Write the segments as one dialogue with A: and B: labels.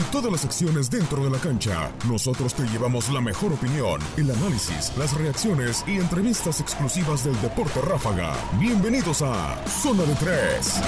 A: Y todas las acciones dentro de la cancha. Nosotros te llevamos la mejor opinión, el análisis, las reacciones y entrevistas exclusivas del deporte ráfaga. Bienvenidos a Zona de Tres.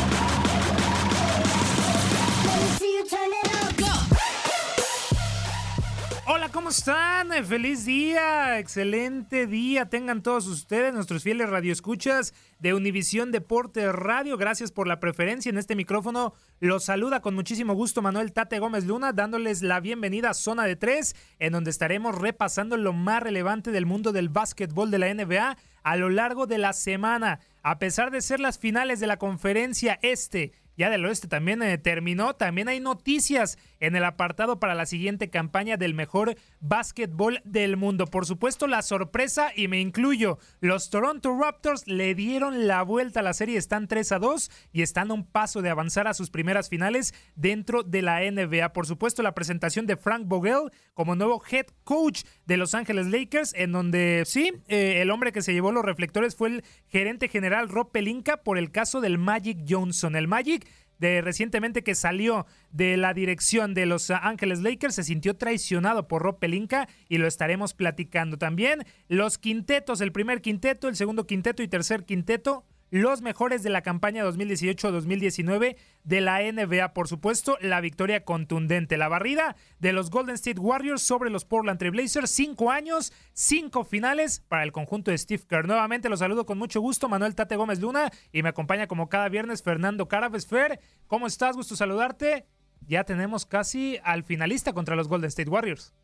B: ¿Cómo están? Eh, Feliz día, excelente día. Tengan todos ustedes, nuestros fieles radioescuchas de Univisión Deporte Radio. Gracias por la preferencia en este micrófono. Los saluda con muchísimo gusto Manuel Tate Gómez Luna, dándoles la bienvenida a Zona de Tres, en donde estaremos repasando lo más relevante del mundo del básquetbol de la NBA a lo largo de la semana. A pesar de ser las finales de la conferencia este ya del oeste también eh, terminó. También hay noticias en el apartado para la siguiente campaña del mejor básquetbol del mundo. Por supuesto, la sorpresa, y me incluyo, los Toronto Raptors le dieron la vuelta a la serie, están 3 a 2 y están a un paso de avanzar a sus primeras finales dentro de la NBA. Por supuesto, la presentación de Frank Vogel como nuevo head coach de Los Ángeles Lakers, en donde sí, eh, el hombre que se llevó los reflectores fue el gerente general Rob Pelinka por el caso del Magic Johnson. El Magic de recientemente que salió de la dirección de Los Ángeles Lakers se sintió traicionado por Rob Pelinka y lo estaremos platicando también. Los quintetos, el primer quinteto, el segundo quinteto y tercer quinteto los mejores de la campaña 2018-2019 de la NBA. Por supuesto, la victoria contundente, la barrida de los Golden State Warriors sobre los Portland Trail Blazers. Cinco años, cinco finales para el conjunto de Steve Kerr. Nuevamente los saludo con mucho gusto, Manuel Tate Gómez Luna, y me acompaña como cada viernes Fernando Carabes Fer. ¿Cómo estás? Gusto saludarte. Ya tenemos casi al finalista contra los Golden State Warriors.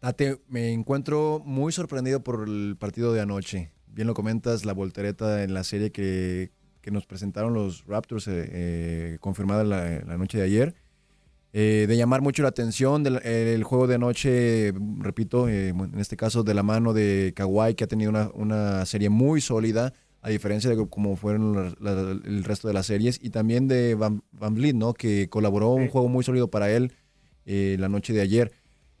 C: Tate, me encuentro muy sorprendido por el partido de anoche bien lo comentas, la voltereta en la serie que, que nos presentaron los Raptors, eh, eh, confirmada la, la, noche de ayer. Eh, de llamar mucho la atención del el juego de anoche, repito, en este caso de la mano de Kawhi, que ha tenido una, una serie muy sólida, a diferencia de cómo fueron la, la, el resto de las series, y también de Van, Van Vliet, ¿no? que colaboró un juego muy sólido para él la noche de ayer.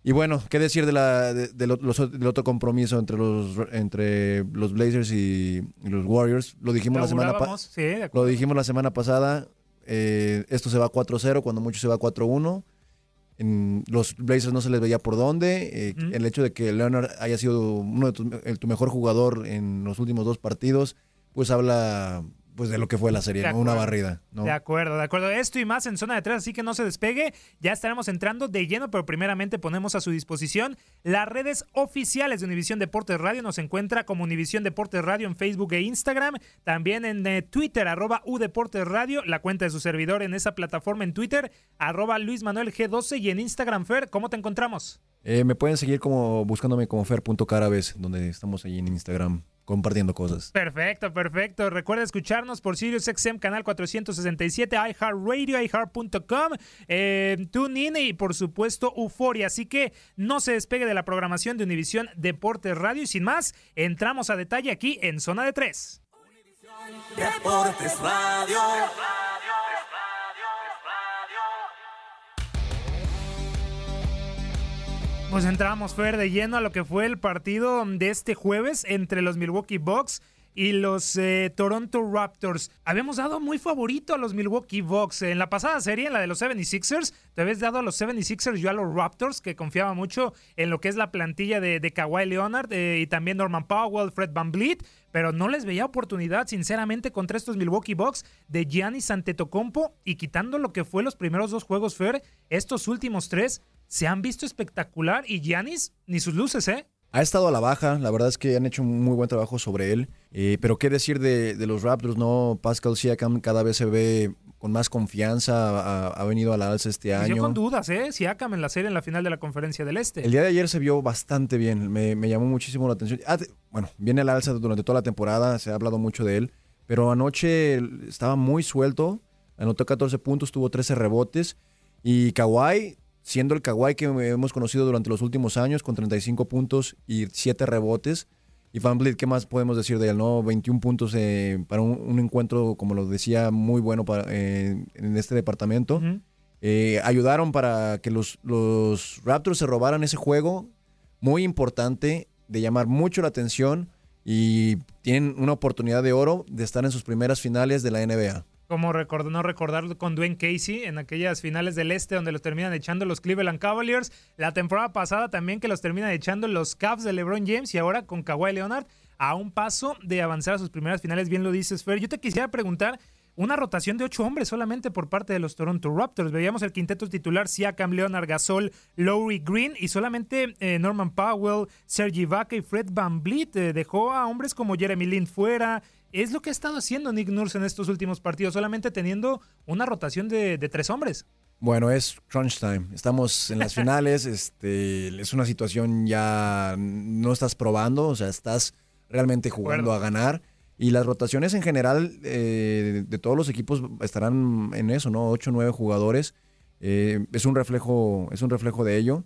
C: Y bueno, ¿qué decir de la, de, de los, del otro compromiso entre los, entre los Blazers y, y los Warriors? Lo dijimos, la semana,
B: sí,
C: lo dijimos la semana pasada. Eh, esto se va 4-0, cuando mucho se va 4-1. en los Blazers no se les veía por dónde. Eh, El hecho de que Leonard haya sido uno de tu, el, tu mejor jugador en los últimos dos partidos, pues habla pues de lo que fue la serie, ¿no? una barrida. ¿no?
B: De acuerdo, de acuerdo. Esto y más en zona de tres, así que no se despegue. Ya estaremos entrando de lleno, pero primeramente ponemos a su disposición las redes oficiales de Univisión Deportes Radio. Nos encuentra como Univisión Deportes Radio en Facebook e Instagram. También en eh, Twitter, arroba Deportes Radio, la cuenta de su servidor en esa plataforma en Twitter, arroba Luis Manuel G12 y en Instagram, Fer, ¿cómo te encontramos?
C: Eh, me pueden seguir como buscándome como fer.carabes, donde estamos ahí en Instagram compartiendo cosas.
B: Perfecto, perfecto. Recuerda escucharnos por Sirius XM Canal 467, iHeartRadio, iHeart.com, eh, TuneIn y por supuesto Euforia. Así que no se despegue de la programación de Univisión Deportes Radio y sin más, entramos a detalle aquí en Zona de Tres.
D: Deportes Radio.
B: Pues entramos, Fer, de lleno a lo que fue el partido de este jueves entre los Milwaukee Bucks y los eh, Toronto Raptors. Habíamos dado muy favorito a los Milwaukee Bucks. En la pasada serie, en la de los 76ers, te habías dado a los 76ers y a los Raptors, que confiaba mucho en lo que es la plantilla de, de Kawhi Leonard eh, y también Norman Powell, Fred Van Vliet, pero no les veía oportunidad, sinceramente, contra estos Milwaukee Bucks de Giannis Antetokounmpo y quitando lo que fue los primeros dos juegos, Fer, estos últimos tres se han visto espectacular y Giannis ni sus luces, ¿eh?
C: Ha estado a la baja, la verdad es que han hecho un muy buen trabajo sobre él. Eh, pero qué decir de, de, los Raptors, ¿no? Pascal Siakam cada vez se ve con más confianza, ha, ha venido a la alza este año.
B: Yo con dudas, ¿eh? Siakam en la serie en la final de la conferencia del Este.
C: El día de ayer se vio bastante bien, me, me llamó muchísimo la atención. Ah, bueno, viene a la alza durante toda la temporada, se ha hablado mucho de él, pero anoche estaba muy suelto, anotó 14 puntos, tuvo 13 rebotes y Kawhi siendo el Kawhi que hemos conocido durante los últimos años, con 35 puntos y 7 rebotes. Y Van Vliet, ¿qué más podemos decir de él? no 21 puntos eh, para un, un, encuentro, como lo decía, muy bueno para, eh, en este departamento. Uh -huh. eh, ayudaron para que los, los Raptors se robaran ese juego muy importante, de llamar mucho la atención y tienen una oportunidad de oro de estar en sus primeras finales de la NBA
B: como recordar, no recordar con Dwayne Casey en aquellas finales del este donde los terminan echando los Cleveland Cavaliers, la temporada pasada también que los terminan echando los Cavs de LeBron James y ahora con Kawhi Leonard a un paso de avanzar a sus primeras finales, bien lo dices Fer. Yo te quisiera preguntar, una rotación de ocho hombres solamente por parte de los Toronto Raptors. Veíamos el quinteto titular Siakam, Leonard, Gasol, Lowry Green y solamente eh, Norman Powell, Sergi Vaca y Fred Van Vliet. Eh, dejó a hombres como Jeremy Lin fuera, es lo que ha estado haciendo Nick Nurse en estos últimos partidos, solamente teniendo una rotación de, de tres hombres.
C: Bueno, es crunch time. Estamos en las finales. este, es una situación ya no estás probando, o sea, estás realmente jugando a ganar. Y las rotaciones en general eh, de todos los equipos estarán en eso, ¿no? Ocho, nueve jugadores. Eh, es un reflejo, es un reflejo de ello.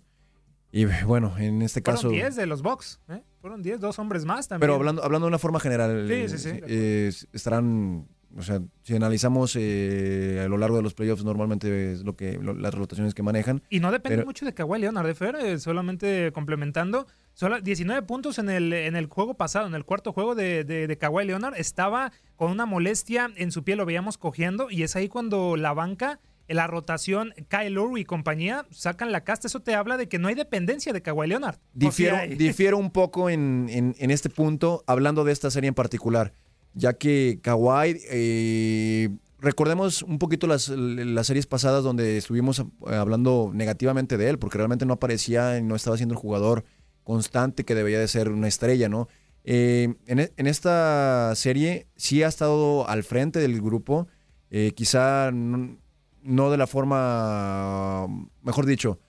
C: Y bueno, en este
B: Fueron
C: caso.
B: 10 de los Bucks, ¿eh? Fueron 10, dos hombres más también.
C: Pero hablando, hablando de una forma general,
B: Sí, sí, sí.
C: eh, estarán, o sea, si analizamos eh, a lo largo de los playoffs, normalmente es lo que lo- las rotaciones que manejan.
B: Y no depende
C: pero-
B: mucho de Kawhi Leonard, ¿eh, Fer? Eh, solamente complementando. Solo 19 puntos en el, en el juego pasado, en el cuarto juego de, de, de Kawhi Leonard. Estaba con una molestia en su piel, lo veíamos cogiendo. Y es ahí cuando la banca, la rotación, Kyle Lowry y compañía sacan la casta. Eso te habla de que no hay dependencia de Kawhi Leonard.
C: Difiero,
B: O sea,
C: difiero un poco en, en- en este punto, hablando de esta serie en particular, ya que Kawhi, eh, recordemos un poquito las, las series pasadas donde estuvimos eh, hablando negativamente de él, porque realmente no aparecía y no estaba siendo el jugador constante que debería de ser una estrella, ¿no? Eh, en, e- en esta serie sí ha estado al frente del grupo, eh, quizá no, no de la forma, mejor dicho,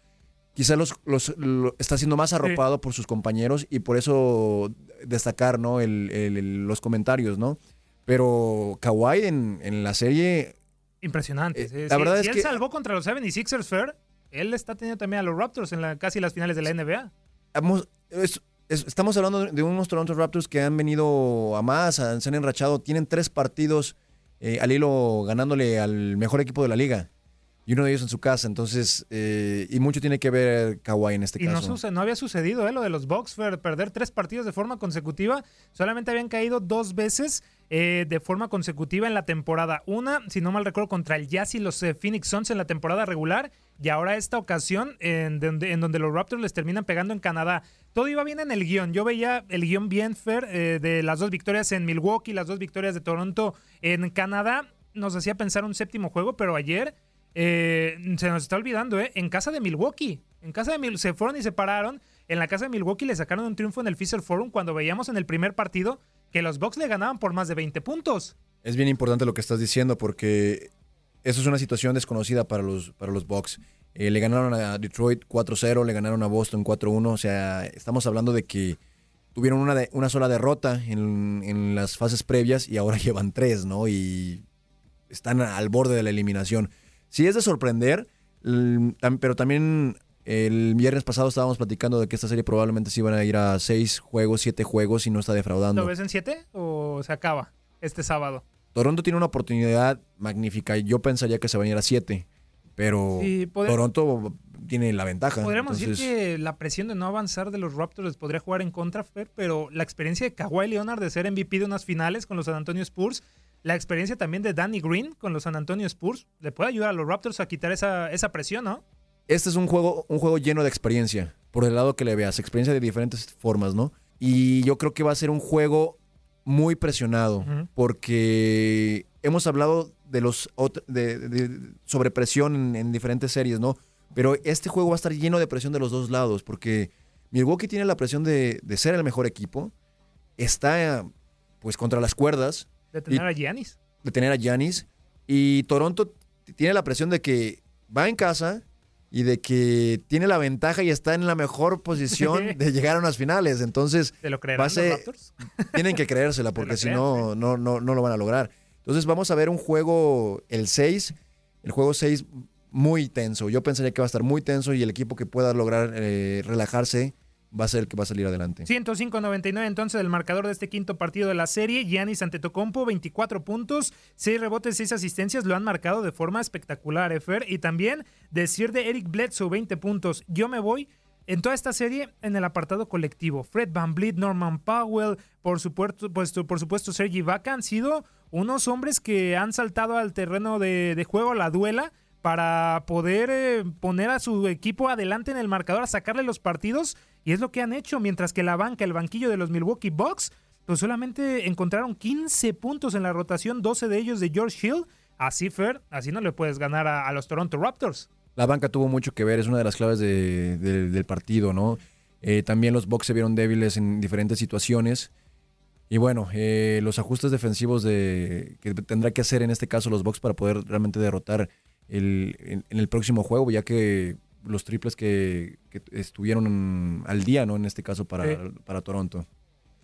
C: quizá los, los- lo- está siendo más arropado por sus compañeros y por eso destacar ¿no? El- el- el- los comentarios, ¿no? Pero Kawhi en, en la serie
B: Impresionante.
C: Eh, la
B: sí.
C: verdad
B: si
C: es
B: él
C: que-
B: salvó contra los 76ers, Fer, él está teniendo también a los Raptors en la, casi las finales de la NBA.
C: Hemos- es- es- estamos hablando de unos Toronto Raptors que han venido a más, se han enrachado, tienen tres partidos eh, al hilo ganándole al mejor equipo de la liga. Y uno de ellos en su casa, entonces, eh, y mucho tiene que ver Kawhi en este
B: Y no,
C: caso.
B: no había sucedido ¿eh? lo de los Bucks, perder tres partidos de forma consecutiva. Solamente habían caído dos veces eh, de forma consecutiva en la temporada. Una, si no mal recuerdo, contra el Jazz y los eh, Phoenix Suns en la temporada regular. Y ahora esta ocasión en donde, en donde los Raptors les terminan pegando en Canadá. Todo iba bien en el guion. Yo veía el guion bien fair eh, de las dos victorias en Milwaukee, las dos victorias de Toronto en Canadá. Nos hacía pensar un séptimo juego, pero ayer se nos está olvidando, ¿eh? En casa de Milwaukee. En casa de Milwaukee se fueron y se pararon. En la casa de Milwaukee le sacaron un triunfo en el Fisher Forum cuando veíamos en el primer partido que los Bucks le ganaban por más de 20 puntos.
C: Es bien importante lo que estás diciendo porque eso es una situación desconocida para los, para los Bucks. Eh, le ganaron a Detroit 4-0, le ganaron a Boston 4-1. O sea, estamos hablando de que tuvieron una, de, una sola derrota en, en, las fases previas y ahora llevan tres, ¿no? Y están al borde de la eliminación. Sí es de sorprender, pero también el viernes pasado estábamos platicando de que esta serie probablemente se iban a ir a seis juegos, siete juegos y no está defraudando.
B: ¿Lo ves en siete o se acaba este sábado?
C: Toronto tiene una oportunidad magnífica. Yo pensaría que se van a ir a siete, pero Toronto tiene la ventaja.
B: Podríamos decir que la presión de no avanzar de los Raptors podría jugar en contra, Fer, pero la experiencia de Kawhi Leonard de ser MVP de unas finales con los San Antonio Spurs, la experiencia también de Danny Green con los San Antonio Spurs, le puede ayudar a los Raptors a quitar esa, esa presión, ¿no?
C: Este es un juego, un juego lleno de experiencia, por el lado que le veas, experiencia de diferentes formas, ¿no? Y yo creo que va a ser un juego muy presionado, porque hemos hablado de los de, sobre presión en, diferentes series, ¿no? Pero este juego va a estar lleno de presión de los dos lados, porque Milwaukee tiene la presión de, ser el mejor equipo, está pues contra las cuerdas.
B: De tener a Giannis.
C: De tener a Giannis. Y Toronto tiene la presión de que va en casa, y de que tiene la ventaja y está en la mejor posición de llegar a unas finales. Entonces,
B: ¿Te lo creerán los
C: tienen que creérsela porque si no, no, no, no lo van a lograr. Entonces, vamos a ver un juego, el 6, el juego 6 muy tenso. Yo pensaría que va a estar muy tenso y el equipo que pueda lograr eh, relajarse va a ser el que va a salir adelante.
B: 105-99 entonces el marcador de este quinto partido de la serie. Giannis Antetokounmpo, 24 puntos, 6 rebotes, 6 asistencias, lo han marcado de forma espectacular, Efer. Y también decir de Eric Bledsoe, 20 puntos. Yo me voy en toda esta serie en el apartado colectivo. Fred Van Vliet, Norman Powell, por supuesto, pues, por supuesto Sergi Vaca han sido unos hombres que han saltado al terreno de, juego, la duela, para poder eh, poner a su equipo adelante en el marcador, a sacarle los partidos y es lo que han hecho, mientras que la banca, el banquillo de los Milwaukee Bucks, pues solamente encontraron 15 puntos en la rotación, 12 de ellos de George Hill. Así, Fer, así no le puedes ganar a, los Toronto Raptors.
C: La banca tuvo mucho que ver, es una de las claves del partido, ¿no? Eh, también los Bucks se vieron débiles en diferentes situaciones. Y bueno, eh, los ajustes defensivos de, que tendrá que hacer en este caso los Bucks para poder realmente derrotar el, en, el próximo juego, ya que los triples que, estuvieron al día, ¿no? En este caso para, para Toronto.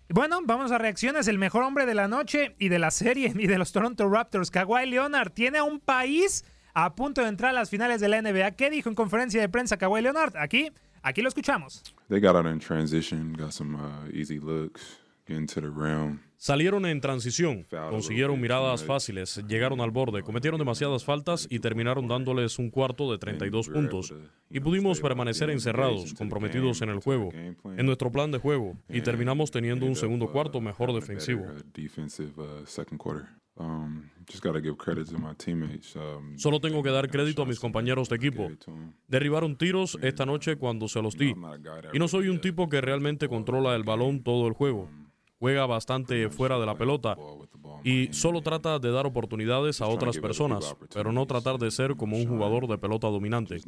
B: Bueno, vamos a reacciones. El mejor hombre de la noche y de la serie y de los Toronto Raptors, Kawhi Leonard, tiene a un país a punto de entrar a las finales de la NBA. ¿Qué dijo en conferencia de prensa Kawhi Leonard? Aquí, aquí lo escuchamos.
E: They got out in transition, got some uh, easy looks, into the rim.
F: Salieron en transición, consiguieron miradas fáciles, llegaron al borde, cometieron demasiadas faltas y terminaron dándoles un cuarto de 32 puntos. Y pudimos permanecer encerrados, comprometidos en el juego, en nuestro plan de juego, y terminamos teniendo un segundo cuarto mejor defensivo. Solo tengo que dar crédito a mis compañeros de equipo. Derribaron tiros esta noche cuando se los di. Y no soy un tipo que realmente controla el balón todo el juego juega bastante fuera de la pelota y solo trata de dar oportunidades a otras personas, pero no tratar de ser como un jugador de pelota dominante.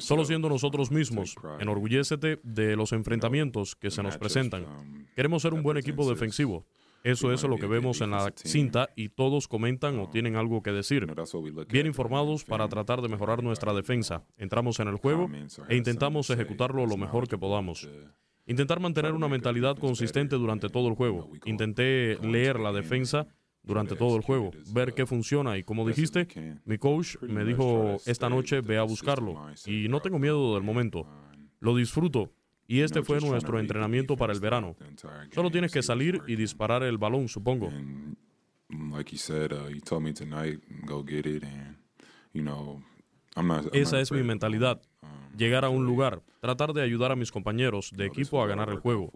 F: Solo siendo nosotros mismos, enorgullécete de los enfrentamientos que se nos presentan. Queremos ser un buen equipo defensivo. Eso es lo que vemos en la cinta y todos comentan o tienen algo que decir. Bien informados para tratar de mejorar nuestra defensa. Entramos en el juego e intentamos ejecutarlo lo mejor que podamos. Intentar mantener una mentalidad consistente durante todo el juego. Intenté leer la defensa durante todo el juego, ver qué funciona y como dijiste, mi coach me dijo esta noche ve a buscarlo y no tengo miedo del momento. Lo disfruto y este fue nuestro entrenamiento para el verano. Solo tienes que salir y disparar el balón, supongo. Esa es mi mentalidad. llegar a un lugar, tratar de ayudar a mis compañeros de equipo a ganar el juego.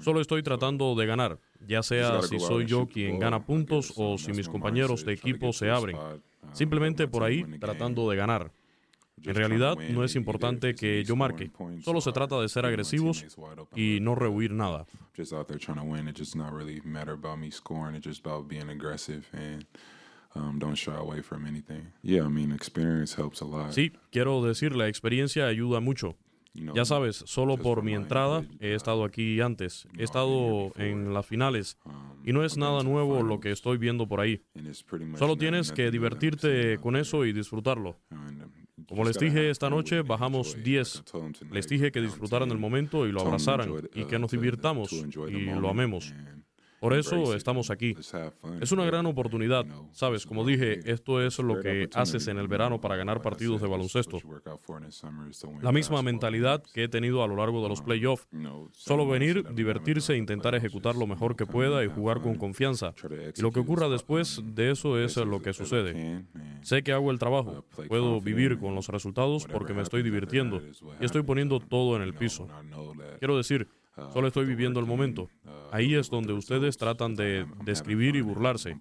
F: Solo estoy tratando de ganar, ya sea si soy yo quien gana puntos o si mis compañeros de equipo se abren. Simplemente por ahí tratando de ganar. En realidad no es importante que yo marque, solo se trata de ser agresivos y no rehuir nada. Sí, quiero decir, la experiencia ayuda mucho. Ya sabes, solo por mi entrada he estado aquí antes, he estado en las finales y no es nada nuevo lo que estoy viendo por ahí. Solo tienes que divertirte con eso y disfrutarlo. Como les dije esta noche, bajamos 10. Les dije que disfrutaran el momento y lo abrazaran y que nos divirtamos y lo amemos. Por eso estamos aquí. Es una gran oportunidad. Sabes, como dije, esto es lo que haces en el verano para ganar partidos de baloncesto. La misma mentalidad que he tenido a lo largo de los playoffs. Solo venir, divertirse, e intentar ejecutar lo mejor que pueda y jugar con confianza. Y lo que ocurra después de eso es lo que sucede. Sé que hago el trabajo. Puedo vivir con los resultados porque me estoy divirtiendo y estoy poniendo todo en el piso. Quiero decir, Solo estoy viviendo el momento. Ahí es donde ustedes tratan de describir y burlarse.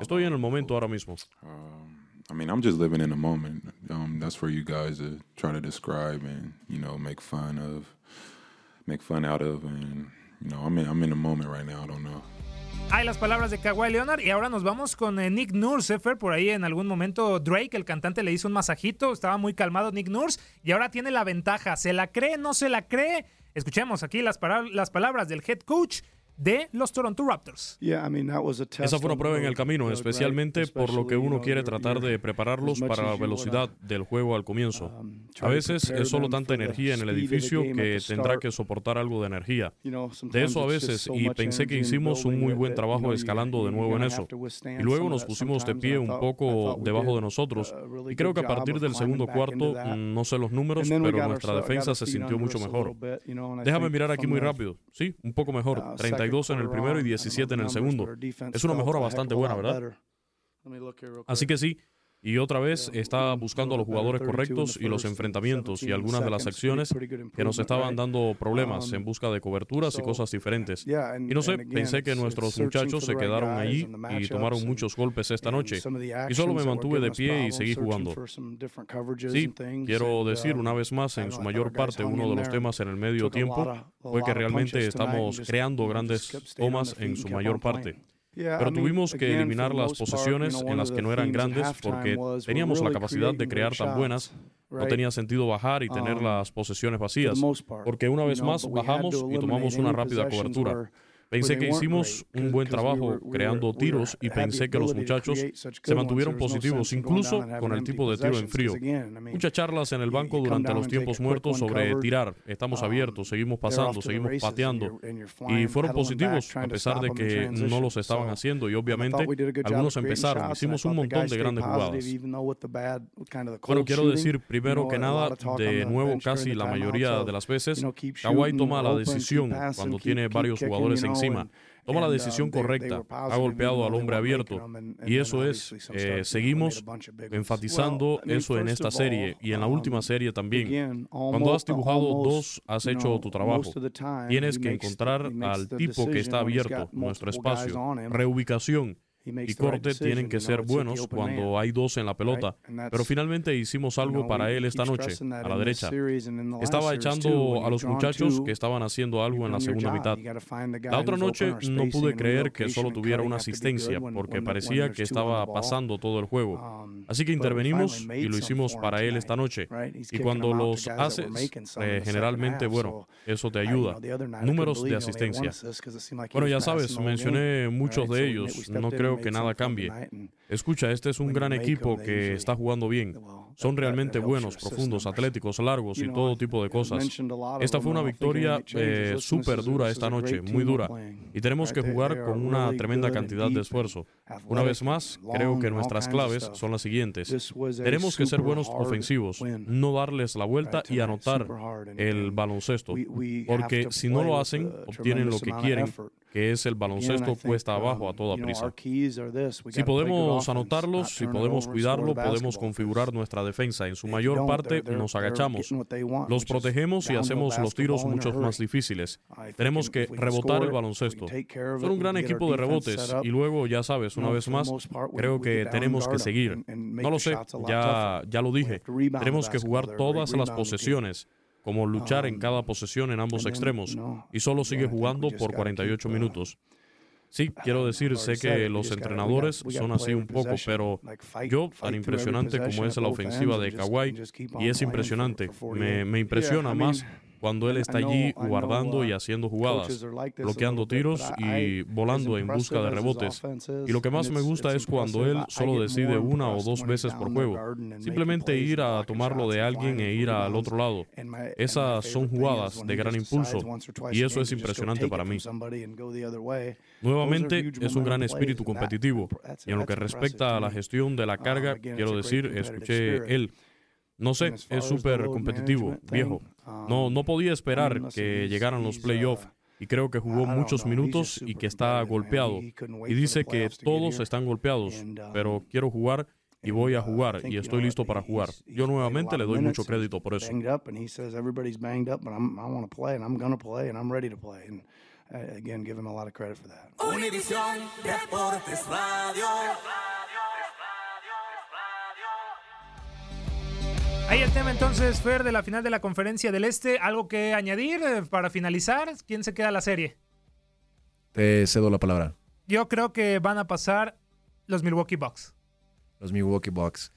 F: Estoy en el momento ahora mismo.
E: I mean, I'm just living in the moment. Um, that's for you guys to try to describe and you know make fun of, make fun out of, and you know I'm in I'm in the moment right now. I don't know.
B: Hay las palabras de Kawhi Leonard y ahora nos vamos con eh, Nick Nurse. Por ahí en algún momento Drake, el cantante, le hizo un masajito. Estaba muy calmado Nick Nurse y ahora tiene la ventaja. ¿Se la cree? ¿No se la cree? Escuchemos aquí las, las palabras del head coach de los Toronto Raptors.
F: Esa fue una prueba en el camino, especialmente por lo que uno quiere tratar de prepararlos para la velocidad del juego al comienzo. Um, a veces es solo tanta energía en el edificio que tendrá que soportar algo de energía. De eso a veces, y pensé que hicimos un muy buen trabajo escalando de nuevo en eso. Y luego nos pusimos de pie un poco debajo de nosotros. Y creo que a partir del segundo cuarto, mm, no sé los números, pero nuestra defensa se sintió mucho mejor. Déjame mirar aquí muy rápido. Sí, un poco mejor. 30 32 en el primero y 17 en el segundo. Es una mejora bastante buena, ¿verdad? Así que sí, y otra vez está buscando a los jugadores correctos y los enfrentamientos y algunas de las acciones que nos estaban dando problemas en busca de coberturas y cosas diferentes. Y no sé, pensé que nuestros muchachos se quedaron allí y tomaron muchos golpes esta noche. Y solo me mantuve de pie y seguí jugando. Sí, quiero decir una vez más, en su mayor parte, uno de los temas en el medio tiempo fue que realmente estamos creando grandes tomas en su mayor parte. Pero tuvimos que eliminar las posesiones en las que no eran grandes porque teníamos la capacidad de crear tan buenas. No tenía sentido bajar y tener um, las posesiones vacías, porque una vez más bajamos y tomamos una rápida cobertura. Pensé que hicimos un buen trabajo creando tiros y pensé que los muchachos se mantuvieron positivos, incluso con el tipo de tiro en frío. Muchas charlas en el banco durante los tiempos muertos sobre tirar. Estamos um, abiertos, seguimos pasando, seguimos pateando. Y fueron positivos a pesar de que no los estaban haciendo y obviamente algunos empezaron. Hicimos un montón de grandes jugadas. Bueno, quiero decir primero que nada, de nuevo casi la mayoría de las veces, Kawhi toma la decisión cuando tiene varios jugadores en Toma la decisión correcta, ha golpeado al hombre abierto. Y eso es, eh, seguimos enfatizando eso en esta serie y en la última serie también. Cuando has dibujado dos, has hecho tu trabajo. Tienes que encontrar al tipo que está abierto, nuestro espacio, reubicación y corte tienen que ser buenos cuando hay dos en la pelota. Pero finalmente hicimos algo para él esta noche, a la derecha. Estaba echando a los muchachos que estaban haciendo algo en la segunda mitad. La otra noche no pude creer que solo tuviera una asistencia porque parecía que estaba pasando todo el juego. Um, Así que intervenimos y lo hicimos para él esta noche. Y cuando los haces, eh, generalmente, bueno, eso te ayuda. Números de asistencia. Bueno, ya sabes, mencioné muchos de ellos. No creo que nada cambie. Escucha, este es un gran equipo que está jugando bien. Son realmente buenos, profundos, atléticos, largos y todo tipo de cosas. Esta fue una victoria eh, súper dura esta noche, muy dura. Y tenemos que jugar con una tremenda cantidad de esfuerzo. Una vez más, creo que nuestras claves son las siguientes. Tenemos que ser buenos ofensivos, no darles la vuelta y anotar el baloncesto. Porque si no lo hacen, obtienen lo que quieren que es el baloncesto cuesta abajo a toda prisa. Si podemos anotarlos, si podemos cuidarlo, podemos configurar nuestra defensa. En su mayor parte nos agachamos, los protegemos y hacemos los tiros mucho más difíciles. Tenemos que rebotar el baloncesto. Son un gran equipo de rebotes y luego, ya sabes, una vez más, creo que tenemos que seguir. No lo sé, ya, ya lo dije. Tenemos que jugar todas las posesiones como luchar en um, cada posesión en ambos extremos, y solo sigue jugando por 48 minutos. Sí, quiero decir, sé que los entrenadores son así un poco, pero yo, tan impresionante como es la ofensiva de Kawhi, y es impresionante, me, me impresiona más cuando él está allí guardando y uh, haciendo jugadas, bloqueando tiros y volando en busca de rebotes. Y lo que más me gusta es cuando él solo decide una o dos veces por juego, simplemente ir a tomarlo de alguien e ir al otro lado. Esas son jugadas de gran impulso. y eso es impresionante para mí. Nuevamente, es un gran espíritu competitivo. y en lo que respecta a la gestión de la uh, carga, quiero decir, escuché él no sé, es súper competitivo, viejo. No, no podía esperar que llegaran los playoffs y creo que jugó muchos minutos y que está golpeado. Y dice que todos están golpeados, pero quiero jugar y voy a jugar y estoy listo para jugar. Yo nuevamente le doy mucho crédito por eso.
D: Univisión Deportes Radio.
B: Ahí el tema entonces, Fer, de la final de la conferencia del Este. ¿Algo que añadir eh, para finalizar? ¿Quién se queda la serie?
C: Te cedo la palabra.
B: Yo creo que van a pasar los Milwaukee Bucks.
C: Los Milwaukee Bucks.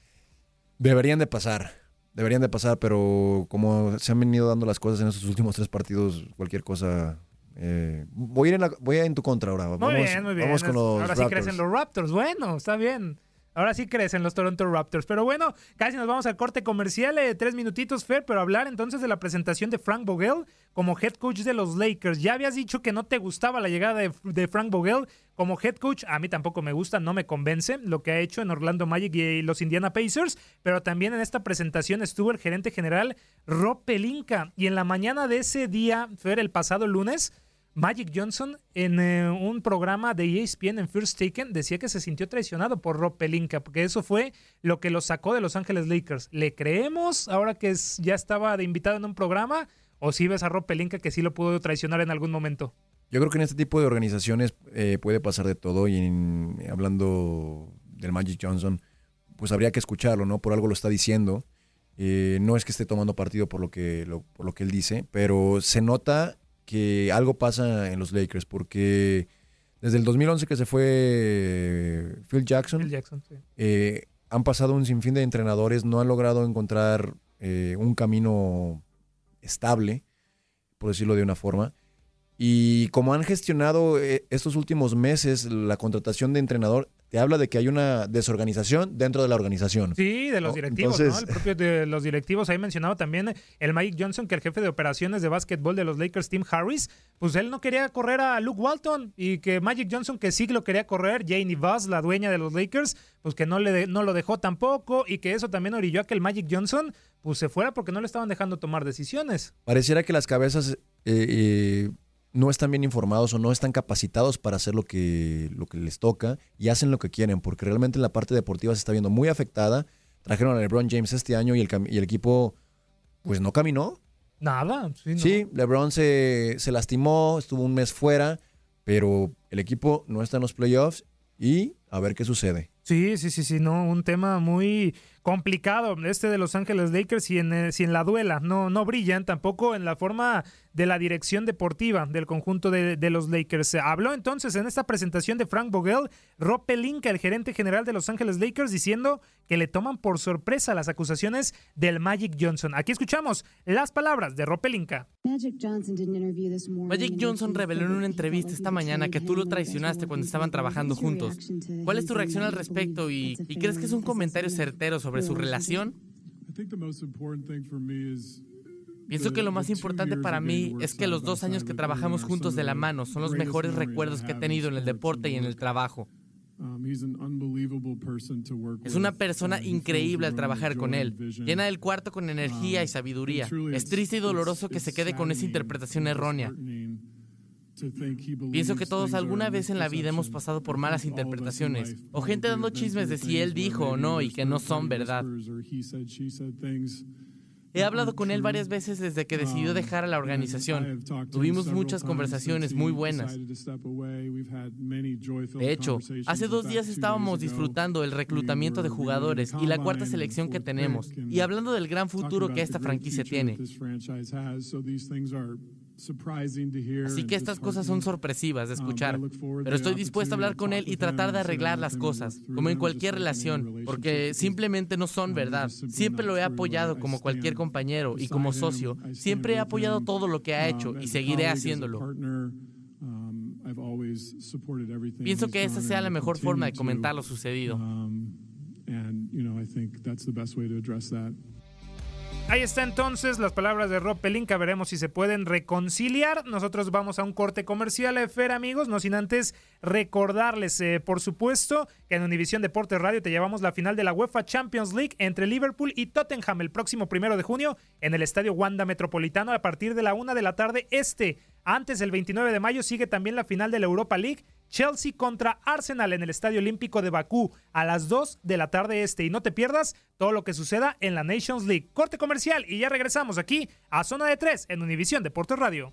C: Deberían de pasar. Deberían de pasar, pero como se han venido dando las cosas en estos últimos tres partidos, cualquier cosa eh, voy, a ir en voy a en tu contra ahora.
B: Muy bien, muy bien.
C: Vamos con los
B: ahora
C: sí
B: crecen los Raptors. Bueno, está bien. Ahora sí crecen los Toronto Raptors. Pero bueno, casi nos vamos al corte comercial. Eh, tres minutitos, Fer, pero hablar entonces de la presentación de Frank Vogel como head coach de los Lakers. Ya habías dicho que no te gustaba la llegada de, Frank Vogel como head coach. A mí tampoco me gusta, no me convence lo que ha hecho en Orlando Magic y los Indiana Pacers. Pero también en esta presentación estuvo el gerente general Rob Pelinka. Y en la mañana de ese día, Fer, el pasado lunes Magic Johnson en eh, un programa de ESPN en First Taken decía que se sintió traicionado por Rob Pelinka, porque eso fue lo que lo sacó de Los Ángeles Lakers. ¿Le creemos ahora que ya estaba de invitado en un programa? ¿O si ves a Rob Pelinka que sí lo pudo traicionar en algún momento?
C: Yo creo que en este tipo de organizaciones eh, puede pasar de todo y hablando del Magic Johnson, pues habría que escucharlo, ¿no? Por algo lo está diciendo. Eh, no es que esté tomando partido por lo que, por lo que él dice, pero se nota que algo pasa en los Lakers, porque desde el 2011 que se fue Phil Jackson, eh, han pasado un sinfín de entrenadores, no han logrado encontrar eh, un camino estable, por decirlo de una forma. Y como han gestionado eh, estos últimos meses la contratación de entrenador, te habla de que hay una desorganización dentro de la organización.
B: Sí, de los directivos, ¿no? El propio de los directivos. Ahí mencionado también el Mike Johnson, que el jefe de operaciones de básquetbol de los Lakers, Tim Harris, pues él no quería correr a Luke Walton y que Magic Johnson, que sí lo quería correr, Janie Voss, la dueña de los Lakers, pues que no, le no lo dejó tampoco y que eso también orilló a que el Magic Johnson pues se fuera porque no le estaban dejando tomar decisiones.
C: Pareciera que las cabezas eh, eh, no están bien informados o no están capacitados para hacer lo que, lo que les toca y hacen lo que quieren, porque realmente la parte deportiva se está viendo muy afectada. Trajeron a LeBron James este año y el, y el equipo pues no caminó.
B: Nada.
C: Sí, LeBron se, se lastimó, estuvo un mes fuera, pero el equipo no está en los playoffs y a ver qué sucede.
B: Sí, sí, sí, sí, no, un tema muy complicado este de Los Ángeles Lakers si en, si en la duela no, no brillan, tampoco en la forma de la dirección deportiva del conjunto de, los Lakers. Habló entonces en esta presentación de Frank Vogel, Rob Pelinka, el gerente general de Los Ángeles Lakers, diciendo que le toman por sorpresa las acusaciones del Magic Johnson. Aquí escuchamos las palabras de Rob Pelinka.
G: Magic Johnson reveló en una entrevista esta mañana que tú lo traicionaste cuando estaban trabajando juntos. ¿Cuál es tu reacción al respecto y, y crees que es un comentario certero sobre su relación? Pienso que lo más importante para mí es que los dos años que trabajamos juntos de la mano son los mejores recuerdos que he tenido en el deporte y en el trabajo. Um, es una persona increíble al trabajar con él. Llena el cuarto con energía y um, sabiduría. Es triste y doloroso que se quede con esa interpretación errónea. Pienso que todos alguna vez en la vida hemos pasado por malas interpretaciones o gente dando chismes de si él dijo o no y que no son verdad. He hablado con él varias veces desde que decidió dejar a la organización. Tuvimos muchas conversaciones muy buenas. De hecho, hace dos días estábamos disfrutando el reclutamiento de jugadores y la cuarta selección que tenemos, y hablando del gran futuro que esta franquicia tiene. Así que estas cosas son sorpresivas de escuchar, pero estoy dispuesto a hablar con él y tratar de arreglar las cosas, como en cualquier relación, porque simplemente no son verdad. Siempre lo he apoyado como cualquier compañero y como socio, siempre he apoyado todo lo que ha hecho y seguiré haciéndolo. Pienso que esa sea la mejor forma de comentar lo sucedido.
B: Ahí está entonces las palabras de Rob Pelinka. Veremos si se pueden reconciliar. Nosotros vamos a un corte comercial, eh, Fer, amigos. No sin antes recordarles, eh, por supuesto, que en Univisión Deportes Radio te llevamos la final de la UEFA Champions League entre Liverpool y Tottenham el próximo primero de junio en el Estadio Wanda Metropolitano a partir de la una de la tarde este. Antes, el 29 de mayo, sigue también la final de la Europa League Chelsea contra Arsenal en el Estadio Olímpico de Bakú a las 2 de la tarde este. Y no te pierdas todo lo que suceda en la Nations League. Corte comercial y ya regresamos aquí a Zona de 3 en Univisión Deportes Radio.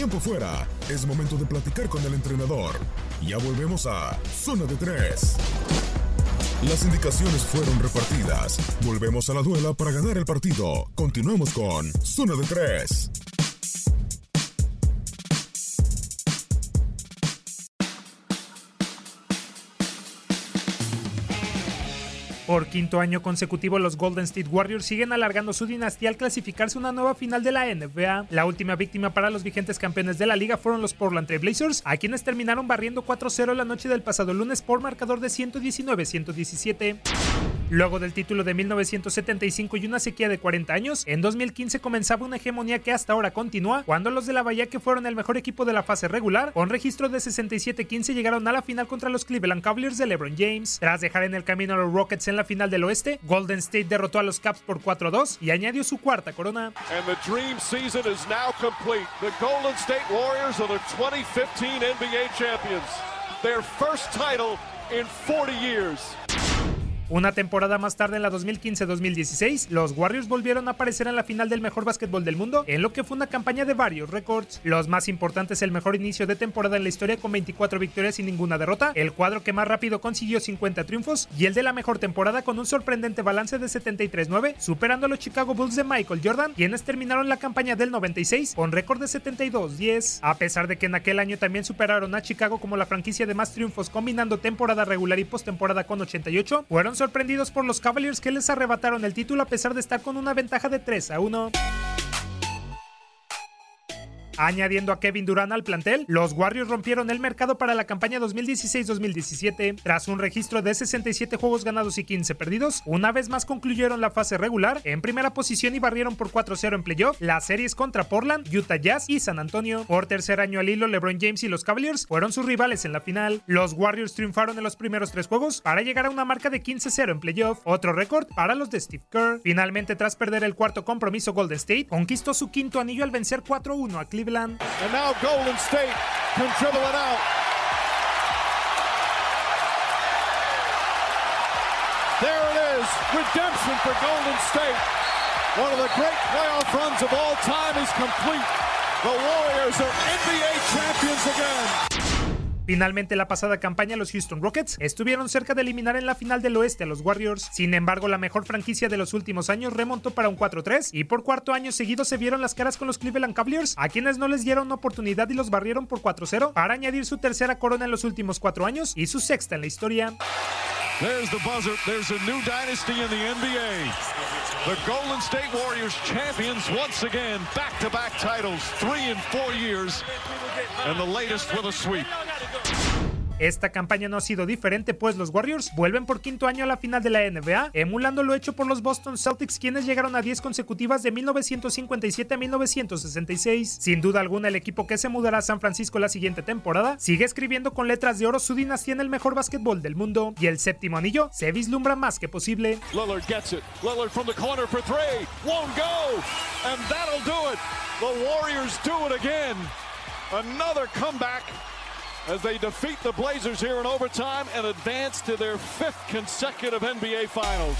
A: Tiempo fuera. Es momento de platicar con el entrenador. Ya volvemos a Zona de 3. Las indicaciones fueron repartidas. Volvemos a la duela para ganar el partido. Continuamos con Zona de 3.
B: Por quinto año consecutivo, los Golden State Warriors siguen alargando su dinastía al clasificarse una nueva final de la NBA. La última víctima para los vigentes campeones de la liga fueron los Portland Trail Blazers, a quienes terminaron barriendo 4-0 la noche del pasado lunes por marcador de 119-117. Luego del título de 1975 y una sequía de 40 años, en 2015 comenzaba una hegemonía que hasta ahora continúa, cuando los de la Bahía, que fueron el mejor equipo de la fase regular, con registro de 67-15 llegaron a la final contra los Cleveland Cavaliers de LeBron James. Tras dejar en el camino a los Rockets en la final del oeste, Golden State derrotó a los Caps por 4-2 y añadió su cuarta corona.
H: And the dream season is now complete. The Golden State Warriors are the 2015 NBA champions. Their first title in 40 years.
B: Una temporada más tarde, en la 2015-2016, los Warriors volvieron a aparecer en la final del mejor básquetbol del mundo, en lo que fue una campaña de varios récords. Los más importantes, el mejor inicio de temporada en la historia con 24 victorias y ninguna derrota, el cuadro que más rápido consiguió 50 triunfos y el de la mejor temporada con un sorprendente balance de 73-9, superando a los Chicago Bulls de Michael Jordan, quienes terminaron la campaña del 96 con récord de 72-10. A pesar de que en aquel año también superaron a Chicago como la franquicia de más triunfos combinando temporada regular y postemporada con 88, fueron sorprendidos por los Cavaliers que les arrebataron el título a pesar de estar con una ventaja de 3 a 1. Añadiendo a Kevin Durant al plantel, los Warriors rompieron el mercado para la campaña 2016-2017. Tras un registro de 67 juegos ganados y 15 perdidos, una vez más concluyeron la fase regular en primera posición y barrieron por 4-0 en playoff las series contra Portland, Utah Jazz y San Antonio. Por tercer año al hilo, LeBron James y los Cavaliers fueron sus rivales en la final. Los Warriors triunfaron en los primeros tres juegos para llegar a una marca de 15-0 en playoff, otro récord para los de Steve Kerr. Finalmente, tras perder el cuarto compromiso, Golden State conquistó su quinto anillo al vencer 4-1 a Cleveland.
H: And now Golden State can dribble it out. There it is, redemption for Golden State. One of the great playoff runs of all time is complete. The Warriors are NBA champions again.
B: Finalmente, la pasada campaña, los Houston Rockets estuvieron cerca de eliminar en la final del oeste a los Warriors. Sin embargo, la mejor franquicia de los últimos años remontó para un 4-3 y por cuarto año seguido se vieron las caras con los Cleveland Cavaliers, a quienes no les dieron oportunidad y los barrieron por 4-0 para añadir su tercera corona en los últimos cuatro años y su sexta en la historia.
H: There's the buzzer. There's a new dynasty in the NBA. The Golden State Warriors champions once again, back-to-back titles, three in four years, and the latest with a sweep.
B: Esta campaña no ha sido diferente, pues los Warriors vuelven por quinto año a la final de la NBA, emulando lo hecho por los Boston Celtics, quienes llegaron a 10 consecutivas de 1957 a 1966. Sin duda alguna, el equipo que se mudará a San Francisco la siguiente temporada sigue escribiendo con letras de oro su dinastía en el mejor básquetbol del mundo, y el séptimo anillo se vislumbra más que posible.
H: Lillard gets it. Lillard from the corner for three. Won't go. And that'll do it. The Warriors do it again. Another comeback as they defeat the Blazers here in overtime and advance to their fifth consecutive NBA Finals.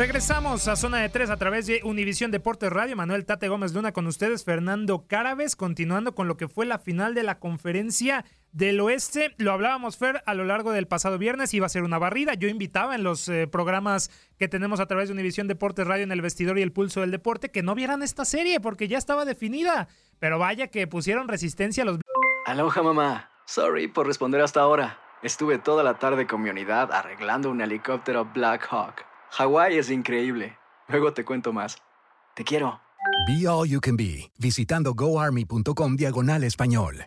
B: Regresamos a Zona de 3 a través de Univisión Deportes Radio. Manuel Tate Gómez Luna con ustedes, Fernando Cárabes, continuando con lo que fue la final de la conferencia del oeste. Lo hablábamos, Fer, a lo largo del pasado viernes. Iba a ser una barrida. Yo invitaba en los eh, programas que tenemos a través de Univisión Deportes Radio en el vestidor y el pulso del deporte que no vieran esta serie porque ya estaba definida. Pero vaya que pusieron resistencia a los.
I: Aloha, mamá. Sorry por responder hasta ahora. Estuve toda la tarde con mi unidad arreglando un helicóptero Black Hawk. Hawái es increíble. Luego te cuento más. Te quiero.
J: Be All You Can Be, visitando goarmy.com diagonal español.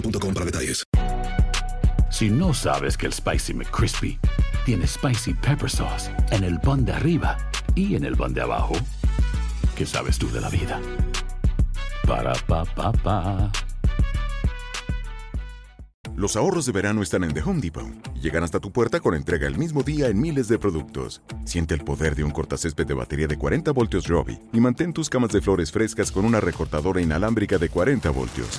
K: boostmobile.com para detalles.
L: Si no sabes que el Spicy McCrispy tiene Spicy Pepper Sauce en el pan de arriba y en el pan de abajo, ¿qué sabes tú de la vida? Para, pa, pa, pa.
M: Los ahorros de verano están en The Home Depot y llegan hasta tu puerta con entrega el mismo día en miles de productos. Siente el poder de un cortacésped de batería de 40 voltios Robbie y mantén tus camas de flores frescas con una recortadora inalámbrica de 40 voltios.